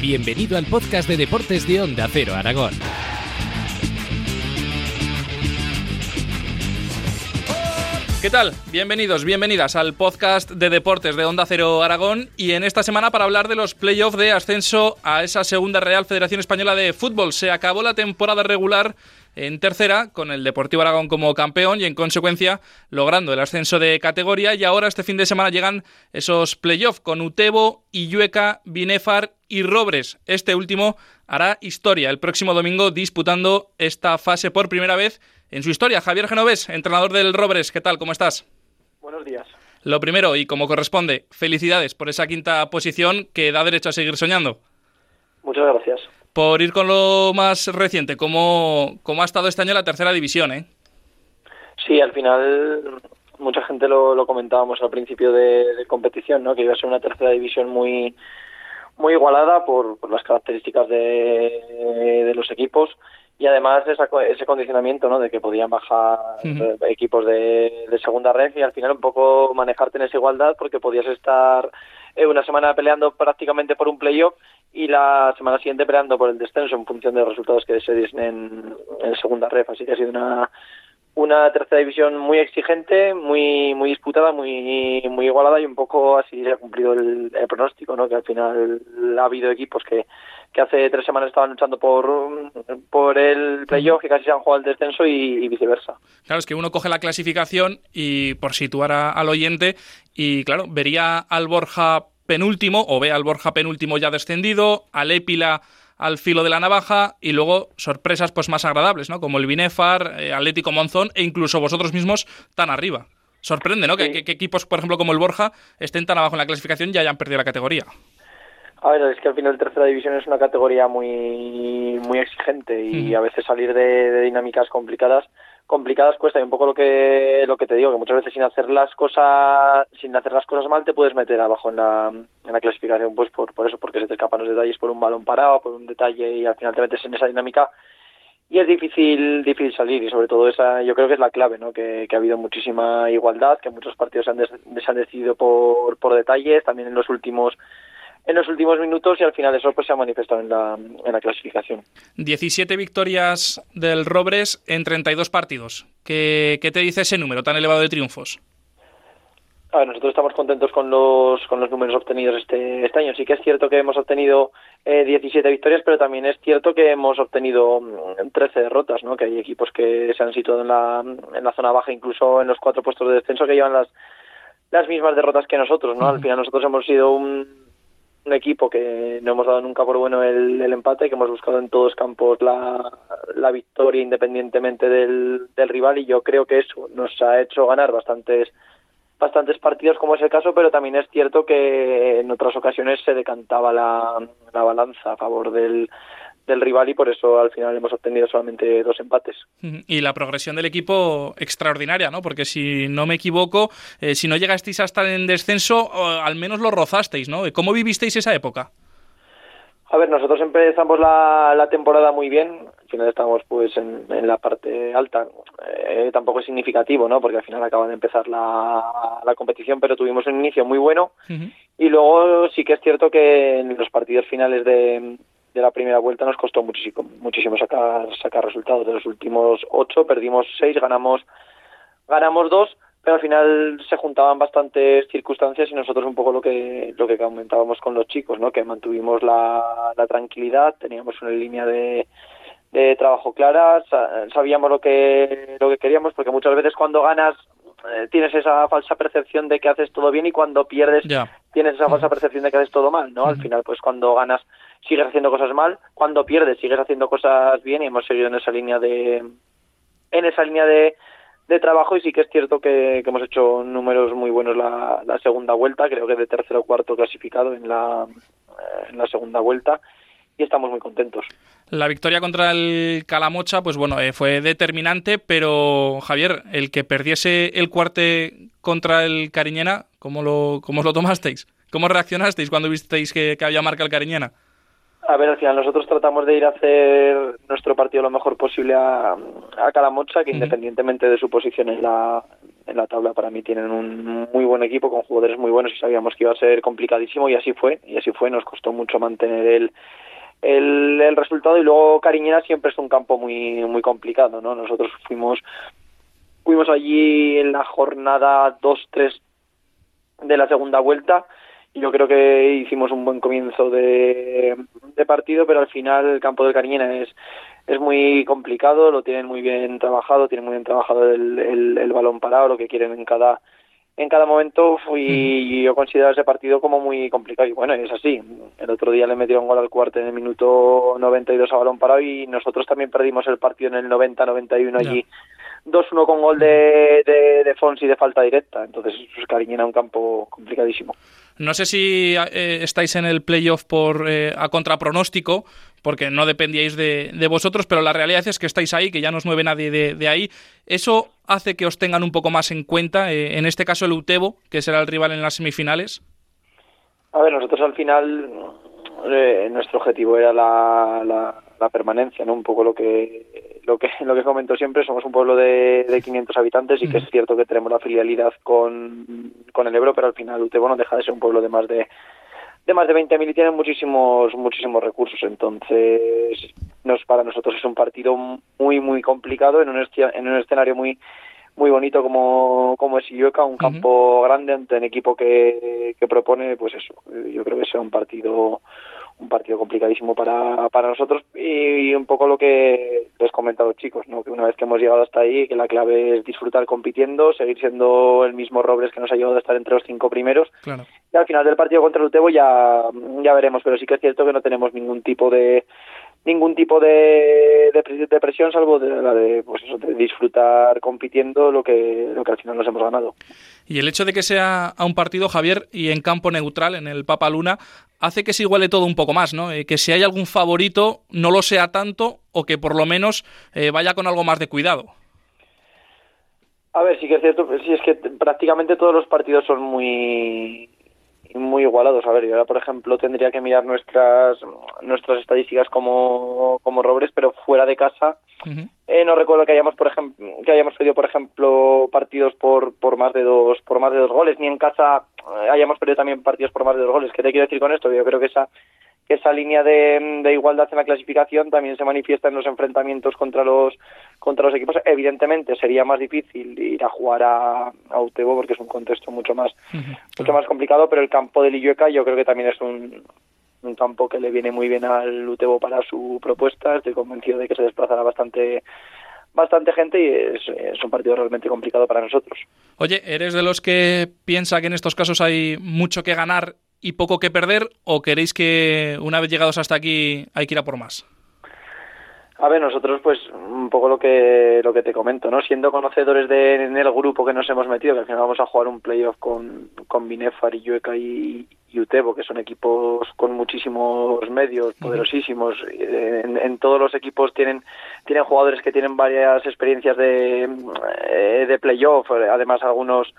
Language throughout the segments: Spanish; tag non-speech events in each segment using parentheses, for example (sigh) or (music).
Bienvenido al podcast de deportes de Onda Cero Aragón. ¿Qué tal? Bienvenidos, bienvenidas al podcast de deportes de Onda Cero Aragón y en esta semana para hablar de los playoffs de ascenso a esa segunda Real Federación Española de Fútbol. Se acabó la temporada regular en tercera, con el Deportivo Aragón como campeón y en consecuencia logrando el ascenso de categoría. Y ahora este fin de semana llegan esos playoffs con Utebo, Illueca, Binefar y Robres. Este último hará historia el próximo domingo disputando esta fase por primera vez en su historia. Javier Genovés, entrenador del Robres, ¿qué tal? ¿Cómo estás? Buenos días. Lo primero, y como corresponde, felicidades por esa quinta posición que da derecho a seguir soñando. Muchas gracias por ir con lo más reciente, ¿cómo, cómo ha estado este año la tercera división? Eh? Sí, al final mucha gente lo, comentábamos al principio de, competición, ¿no? que iba a ser una tercera división muy muy igualada por, las características de, de, los equipos y además ese condicionamiento ¿no? de que podían bajar equipos de, de, segunda red y al final un poco manejarte en esa igualdad porque podías estar eh, una semana peleando prácticamente por un playoff y la semana siguiente peleando por el descenso en función de los resultados que se diesen en, segunda ref. Así que ha sido una, una tercera división muy exigente, muy muy disputada, muy muy igualada y un poco así se ha cumplido el, pronóstico, ¿no? Que al final ha habido equipos que, que hace tres semanas estaban luchando por, por el playoff que casi se han jugado el descenso y, viceversa. Claro, es que uno coge la clasificación y por situar al oyente y claro, vería al Borja penúltimo o ve al Borja penúltimo ya descendido, al Épila al filo de la navaja y luego sorpresas pues más agradables, ¿no? Como el Binefar, eh, Atlético Monzón e incluso vosotros mismos tan arriba. Sorprende, ¿no? Que, equipos, por ejemplo, como el Borja estén tan abajo en la clasificación y hayan perdido la categoría. A ver, es que al final tercera división es una categoría muy muy exigente y a veces salir de dinámicas complicadas complicadas cuesta. Y un poco lo que lo que te digo que muchas veces sin hacer las cosas sin hacer las cosas mal te puedes meter abajo en la, en la clasificación pues por, por eso porque se te escapan los detalles por un balón parado por un detalle y al final te metes en esa dinámica. Y es difícil difícil salir y sobre todo esa yo creo que es la clave no que, que ha habido muchísima igualdad que muchos partidos se han, se han decidido por por detalles. También en los últimos en los últimos minutos y al final eso pues se ha manifestado en la, en la clasificación. 17 victorias del Robres en 32 partidos. ¿Qué, ¿Qué te dice ese número tan elevado de triunfos? A ver, nosotros estamos contentos con los, con los números obtenidos este, este año. Sí que es cierto que hemos obtenido eh, 17 victorias, pero también es cierto que hemos obtenido 13 mm, derrotas, ¿no? Que hay equipos que se han situado en la, en la zona baja, incluso en los cuatro puestos de descenso, que llevan las, las mismas derrotas que nosotros, ¿no? Al final nosotros hemos sido un, un equipo que no hemos dado nunca por bueno el, el empate, que hemos buscado en todos campos la, la victoria independientemente del, del rival y yo creo que eso nos ha hecho ganar bastantes bastantes partidos como es el caso, pero también es cierto que en otras ocasiones se decantaba la, la balanza a favor del, del rival y por eso al final hemos obtenido solamente dos empates. Y la progresión del equipo extraordinaria, ¿no? Porque si no me equivoco, eh, si no llegasteis a estar en descenso, al menos lo rozasteis, ¿no? ¿Cómo vivisteis esa época? A ver, nosotros empezamos la, la temporada muy bien, al final estamos pues en, en la parte alta, eh, tampoco es significativo, ¿no? Porque al final acaba de empezar la, la competición, pero tuvimos un inicio muy bueno y luego sí que es cierto que en los partidos finales de, de la primera vuelta nos costó muchísimo, muchísimo sacar, sacar resultados. De los últimos ocho perdimos seis, ganamos, ganamos dos, pero al final se juntaban bastantes circunstancias y nosotros un poco lo que, lo que comentábamos con los chicos, ¿no? que mantuvimos la, la tranquilidad, teníamos una línea de, de trabajo clara, sabíamos lo que, lo que queríamos, porque muchas veces cuando ganas eh, tienes esa falsa percepción de que haces todo bien y cuando pierdes tienes esa falsa percepción de que haces todo mal, ¿no? Al final, pues cuando ganas sigues haciendo cosas mal, cuando pierdes sigues haciendo cosas bien y hemos seguido en esa línea de en esa línea de, de trabajo y sí que es cierto que, hemos hecho números muy buenos la, la, segunda vuelta, creo que de tercero o cuarto clasificado en la, en la segunda vuelta y estamos muy contentos. La victoria contra el Calamocha, pues bueno, eh, fue determinante, pero Javier, el que perdiese el cuarte contra el Cariñena, ¿cómo lo, cómo lo tomasteis? ¿Cómo reaccionasteis cuando visteis que, había marca el Cariñena? A ver, al final nosotros tratamos de ir a hacer nuestro partido lo mejor posible a, a Calamocha, que independientemente de su posición en la, en la tabla. Para mí tienen un muy buen equipo con jugadores muy buenos y sabíamos que iba a ser complicadísimo y así fue. Y así fue. Nos costó mucho mantener el, el, el resultado y luego Cariñena siempre es un campo muy muy complicado, ¿no? Nosotros fuimos fuimos allí en la jornada 2-3 de la segunda vuelta yo creo que hicimos un buen comienzo de, de partido, pero al final el campo del Cariñena es es muy complicado, lo tienen muy bien trabajado, tienen muy bien trabajado el, el, balón parado, lo que quieren en cada en cada momento y yo considero ese partido como muy complicado. Y bueno, es así. El otro día le metieron gol al cuarto en el minuto 92 a balón parado y nosotros también perdimos el partido en el 90-91 allí 2-1 con gol de, de, de Fonsi de falta directa. Entonces, pues, Cariñena un campo complicadísimo. No sé si eh, estáis en el playoff por eh, a contrapronóstico, porque no dependíais de, de, vosotros, pero la realidad es que estáis ahí, que ya no os mueve nadie de, de ahí. ¿Eso hace que os tengan un poco más en cuenta? Eh, en este caso, el Utebo, que será el rival en las semifinales. A ver, nosotros al final, nuestro objetivo era la, la, la permanencia, ¿no? Un poco lo que lo que (laughs) lo que comento siempre, somos un pueblo de, de 500 habitantes y que es cierto que tenemos la filialidad con, con el Ebro, pero al final Utebo no deja de ser un pueblo de más de de más de 20.000 y tienen muchísimos muchísimos recursos, entonces nos para nosotros es un partido muy muy complicado en un en un escenario muy muy bonito como, como es Illueca, un campo grande ante un equipo que, que propone, pues eso, yo creo que sea un partido un partido complicadísimo para, para nosotros y, un poco lo que les comento a los chicos, ¿no? que una vez que hemos llegado hasta ahí, que la clave es disfrutar compitiendo, seguir siendo el mismo Robles que nos ha llevado a estar entre los cinco primeros y al final del partido contra el Utebo ya, ya veremos, pero sí que es cierto que no tenemos ningún tipo de ningún tipo de, de, presión salvo de la de, pues eso, de disfrutar compitiendo lo que, lo que al final nos hemos ganado. Y el hecho de que sea a un partido, Javier, y en campo neutral, en el Papa Luna, hace que se iguale todo un poco más, ¿no? Eh, que si hay algún favorito, no lo sea tanto o que por lo menos eh, vaya con algo más de cuidado. A ver, sí que es cierto, sí es que prácticamente todos los partidos son muy muy igualados. A ver, yo ahora, por ejemplo, tendría que mirar nuestras nuestras estadísticas como, como Robles, pero fuera de casa. eh, no recuerdo que hayamos, por ejemplo, que hayamos perdido, por ejemplo, partidos por, por más de dos por más de dos goles, ni en casa eh, hayamos perdido también partidos por más de dos goles. ¿Qué te quiero decir con esto? Yo creo que esa que esa línea de, de, igualdad en la clasificación también se manifiesta en los enfrentamientos contra los contra los equipos. Evidentemente sería más difícil ir a jugar a, a Utebo porque es un contexto mucho más mucho más complicado, pero el campo de Lillueca yo creo que también es un, un campo que le viene muy bien al Utebo para su propuesta. Estoy convencido de que se desplazará bastante bastante gente y es, es, un partido realmente complicado para nosotros. Oye, ¿eres de los que piensa que en estos casos hay mucho que ganar y poco que perder o queréis que una vez llegados hasta aquí hay que ir a por más? A ver, nosotros pues un poco lo que lo que te comento, ¿no? Siendo conocedores de en el grupo que nos hemos metido, que al final vamos a jugar un playoff con, con Binefar y Yueca y, y, Utebo, que son equipos con muchísimos medios, poderosísimos. En, en, todos los equipos tienen tienen jugadores que tienen varias experiencias de, eh, de playoff, además algunos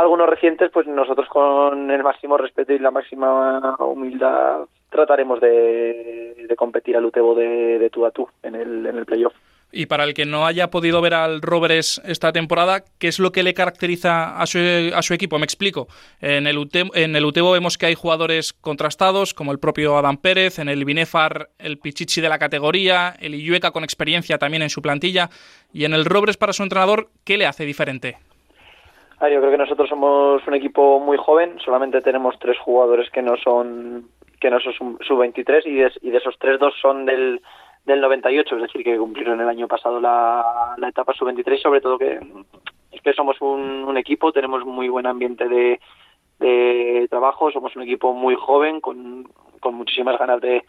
algunos recientes, pues nosotros con el máximo respeto y la máxima humildad trataremos de, competir al Utebo de, de tú a tú en el, en el playoff. Y para el que no haya podido ver al Robles esta temporada, ¿qué es lo que le caracteriza a su, a su equipo? Me explico. En el, Utebo, en el Utebo vemos que hay jugadores contrastados, como el propio Adán Pérez, en el Binefar el Pichichi de la categoría, el Illueca con experiencia también en su plantilla, y en el Robles para su entrenador, ¿qué le hace diferente? Ah, yo creo que nosotros somos un equipo muy joven, solamente tenemos tres jugadores que no son que no son sub-23 y de, y de esos tres, dos son del, del 98, es decir, que cumplieron el año pasado la, la etapa sub-23 sobre todo que es que somos un, un, equipo, tenemos muy buen ambiente de, de trabajo, somos un equipo muy joven con, con muchísimas ganas de,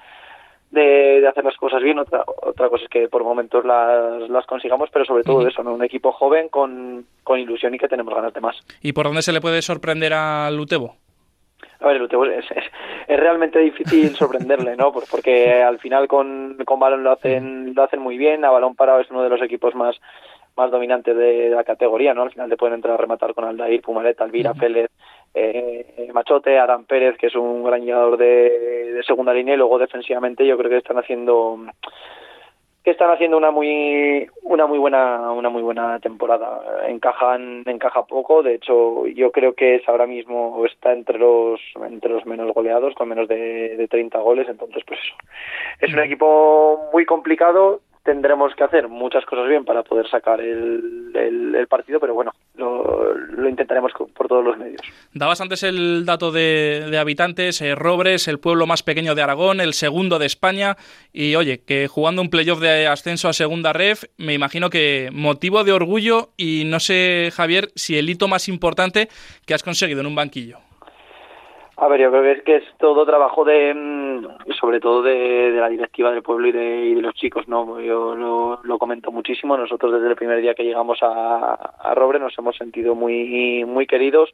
de, de, hacer las cosas bien. Otra, otra cosa es que por momentos las, las consigamos, pero sobre todo eso, ¿no? Un equipo joven con, con ilusión y que tenemos ganas de más. ¿Y por dónde se le puede sorprender al Utebo? A ver, el Utebo es, es, es, realmente difícil sorprenderle, ¿no? Porque al final con, con balón lo hacen, lo hacen muy bien, a balón parado es uno de los equipos más más dominantes de la categoría, ¿no? Al final te pueden entrar a rematar con Aldair, Pumaleta, Alvira, uh -huh. Félez, eh, Machote, Adán Pérez, que es un gran llegador de, de, segunda línea, y luego defensivamente yo creo que están haciendo que están haciendo una muy una muy buena una muy buena temporada. Encajan encaja poco de hecho yo creo que es ahora mismo está entre los entre los menos goleados con menos de, de 30 goles entonces pues eso. Es un equipo muy complicado tendremos que hacer muchas cosas bien para poder sacar el, el, partido, pero bueno, lo, intentaremos por todos los medios. Dabas antes el dato de, habitantes, eh, Robres, el pueblo más pequeño de Aragón, el segundo de España, y oye, que jugando un playoff de ascenso a segunda ref, me imagino que motivo de orgullo y no sé, Javier, si el hito más importante que has conseguido en un banquillo. A ver, yo creo que es que es todo trabajo de, mm, sobre todo de, la directiva del pueblo y de, los chicos, ¿no? Yo lo, comento muchísimo. Nosotros desde el primer día que llegamos a, a Robre nos hemos sentido muy, muy queridos.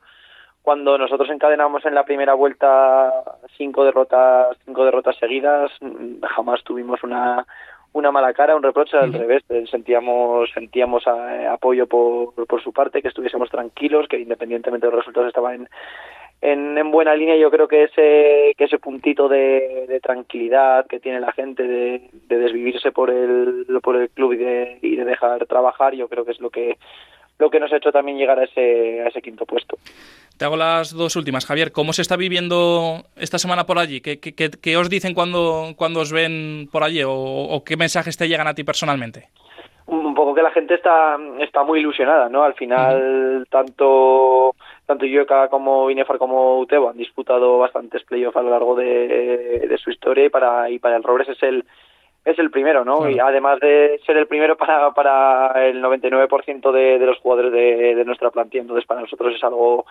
Cuando nosotros encadenamos en la primera vuelta cinco derrotas, cinco derrotas seguidas, mm, jamás tuvimos una, una mala cara, un reproche al revés. Sentíamos, sentíamos eh, apoyo por, por su parte, que estuviésemos tranquilos, que independientemente de los resultados estaban en, en, buena línea yo creo que ese que ese puntito de, tranquilidad que tiene la gente de, desvivirse por el por el club y de, y de dejar trabajar yo creo que es lo que lo que nos ha hecho también llegar a ese, a ese quinto puesto. Te hago las dos últimas, Javier. ¿Cómo se está viviendo esta semana por allí? ¿Qué, qué, os dicen cuando, cuando os ven por allí? ¿O, qué mensajes te llegan a ti personalmente? Un poco que la gente está, está muy ilusionada, ¿no? Al final, tanto tanto Yueca como Inefar como Utebo han disputado bastantes playoffs a lo largo de, de, su historia y para, y para el Robres es el es el primero, ¿no? Y además de ser el primero para, para el 99% de, de los jugadores de, de nuestra plantilla, entonces para nosotros es algo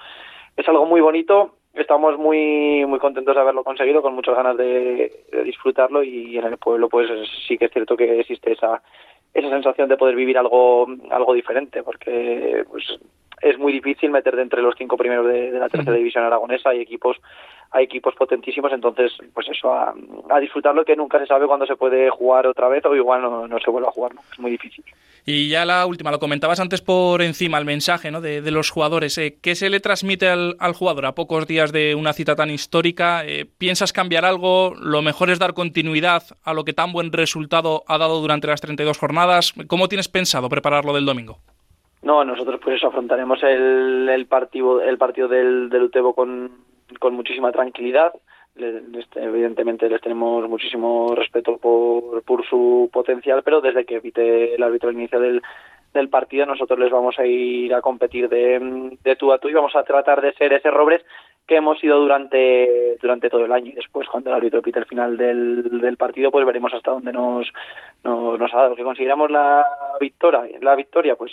es algo muy bonito. Estamos muy muy contentos de haberlo conseguido, con muchas ganas de, de disfrutarlo y en el pueblo pues sí que es cierto que existe esa esa sensación de poder vivir algo algo diferente, porque pues es muy difícil meter de entre los cinco primeros de, la tercera división aragonesa. Hay equipos, hay equipos potentísimos, entonces, pues eso, a, disfrutarlo que nunca se sabe cuándo se puede jugar otra vez o igual no, no se vuelve a jugar, ¿no? es muy difícil. Y ya la última, lo comentabas antes por encima, el mensaje ¿no? de, los jugadores. Eh, ¿Qué se le transmite al, jugador a pocos días de una cita tan histórica? Eh, ¿Piensas cambiar algo? ¿Lo mejor es dar continuidad a lo que tan buen resultado ha dado durante las 32 jornadas? ¿Cómo tienes pensado prepararlo del domingo? No, nosotros pues eso afrontaremos el, el partido el partido del, del Utebo con, muchísima tranquilidad. evidentemente les tenemos muchísimo respeto por, por su potencial, pero desde que evite el árbitro al inicio del, del partido nosotros les vamos a ir a competir de, de tú a tú y vamos a tratar de ser ese Robres que hemos sido durante durante todo el año. Y después cuando el árbitro pite el final del, del partido pues veremos hasta dónde nos, nos, nos ha dado. Que conseguiremos la victoria la victoria pues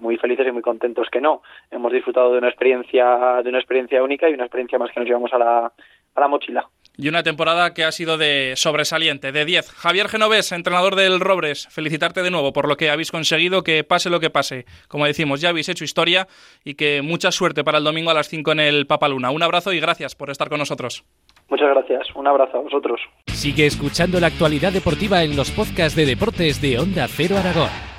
muy felices y muy contentos que no. Hemos disfrutado de una experiencia de una experiencia única y una experiencia más que nos llevamos a la a la mochila y una temporada que ha sido de sobresaliente, de 10. Javier Genovés, entrenador del Robres, felicitarte de nuevo por lo que habéis conseguido, que pase lo que pase. Como decimos, ya habéis hecho historia y que mucha suerte para el domingo a las 5 en el Papaluna. Un abrazo y gracias por estar con nosotros. Muchas gracias, un abrazo a vosotros. Sigue escuchando la actualidad deportiva en los podcasts de deportes de Onda Cero Aragón.